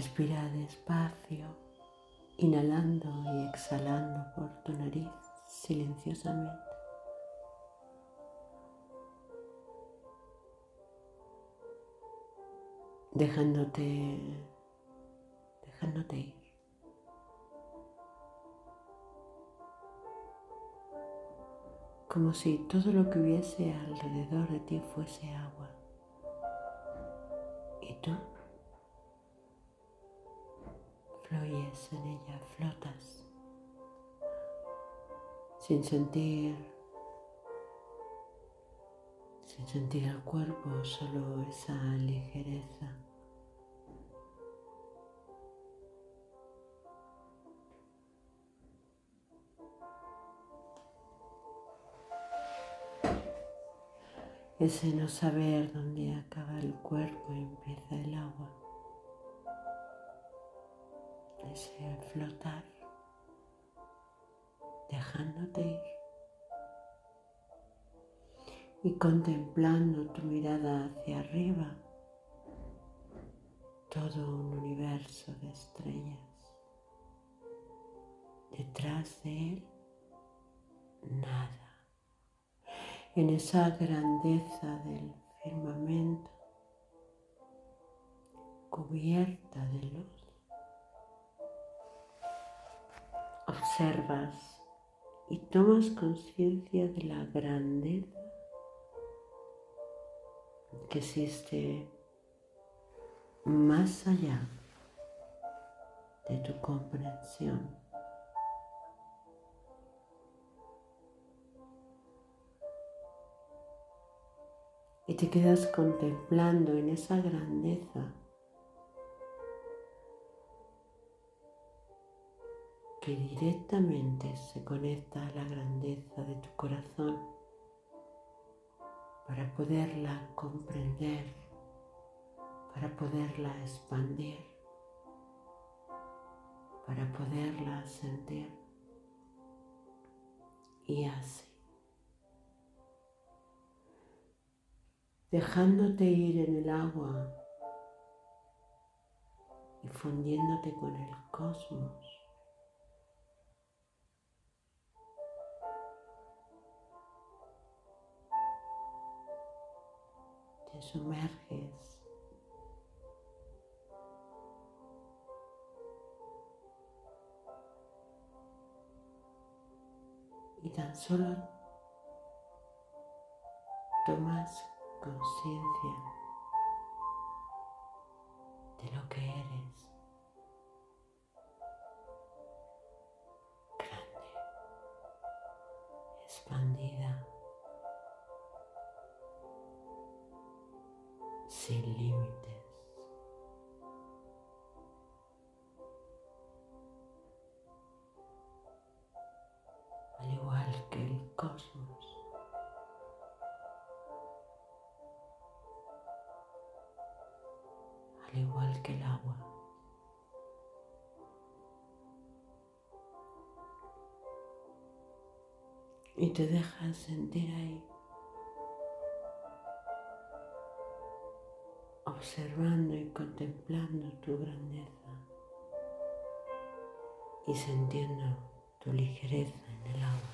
Respira despacio, inhalando y exhalando por tu nariz silenciosamente. Dejándote, dejándote ir. como si todo lo que hubiese alrededor de ti fuese agua. Y tú fluyes en ella, flotas, sin sentir, sin sentir el cuerpo, solo esa ligereza. ese no saber dónde acaba el cuerpo y empieza el agua, ese flotar, dejándote ir y contemplando tu mirada hacia arriba, todo un universo de estrellas. Detrás de él, nada en esa grandeza del firmamento cubierta de luz. Observas y tomas conciencia de la grandeza que existe más allá de tu comprensión. y te quedas contemplando en esa grandeza directamente se conecta a la grandeza de tu corazón para poderla comprender, para poderla expandir, para poderla sentir. Y así. dejándote ir en el agua y fundiéndote con el cosmos. Sumerges y tan solo tomas conciencia de lo que eres. Grande, sin límites. Al igual que el cosmos. al igual que el agua. Y te dejas sentir ahí, observando y contemplando tu grandeza y sintiendo tu ligereza en el agua.